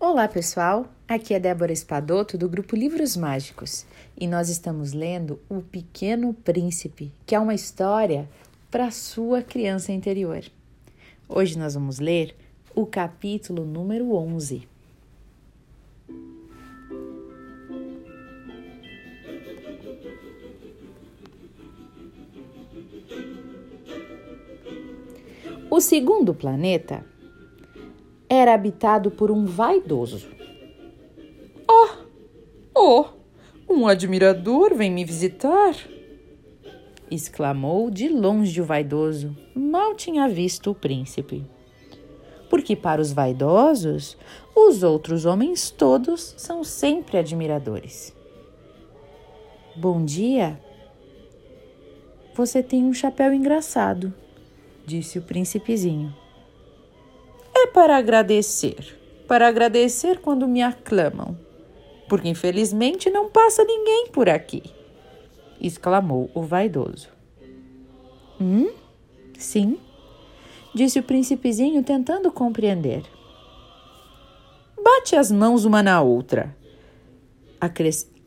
Olá, pessoal! Aqui é Débora Espadoto do grupo Livros Mágicos e nós estamos lendo O Pequeno Príncipe, que é uma história para sua criança interior. Hoje nós vamos ler o capítulo número 11. O segundo planeta era habitado por um vaidoso. Oh, oh, um admirador vem me visitar! exclamou de longe o vaidoso. Mal tinha visto o príncipe. Porque para os vaidosos, os outros homens todos são sempre admiradores. Bom dia. Você tem um chapéu engraçado, disse o príncipezinho para agradecer. Para agradecer quando me aclamam. Porque infelizmente não passa ninguém por aqui, exclamou o vaidoso. Hum? Sim, disse o príncipezinho tentando compreender. Bate as mãos uma na outra,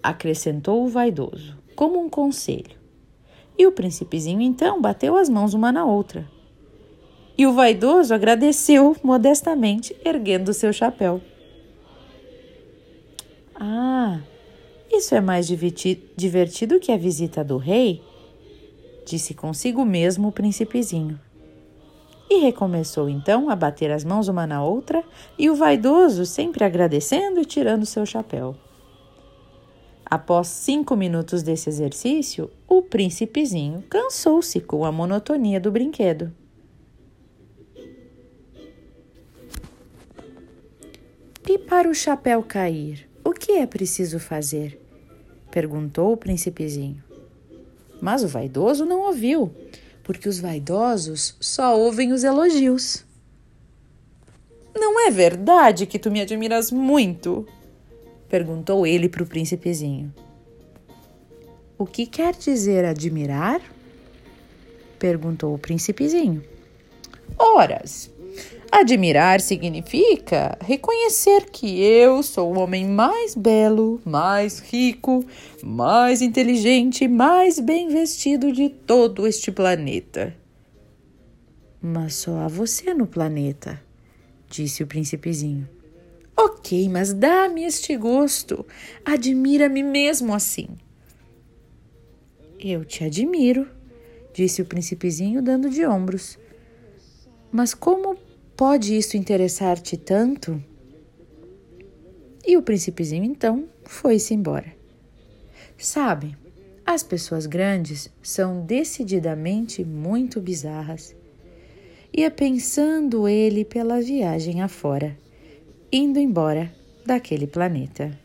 acrescentou o vaidoso, como um conselho. E o príncipezinho então bateu as mãos uma na outra e o vaidoso agradeceu modestamente, erguendo seu chapéu. Ah, isso é mais divertido que a visita do rei, disse consigo mesmo o príncipezinho. E recomeçou então a bater as mãos uma na outra, e o vaidoso sempre agradecendo e tirando seu chapéu. Após cinco minutos desse exercício, o príncipezinho cansou-se com a monotonia do brinquedo. E para o chapéu cair, o que é preciso fazer? perguntou o príncipezinho. Mas o vaidoso não ouviu, porque os vaidosos só ouvem os elogios. Não é verdade que tu me admiras muito? perguntou ele para o príncipezinho. O que quer dizer admirar? perguntou o príncipezinho. Horas, Admirar significa reconhecer que eu sou o homem mais belo, mais rico, mais inteligente, mais bem vestido de todo este planeta. Mas só há você no planeta, disse o príncipezinho. Ok, mas dá-me este gosto. Admira-me mesmo assim. Eu te admiro, disse o príncipezinho, dando de ombros. Mas como Pode isso interessar-te tanto? E o príncipezinho então foi-se embora. Sabe, as pessoas grandes são decididamente muito bizarras. Ia pensando ele pela viagem afora, indo embora daquele planeta.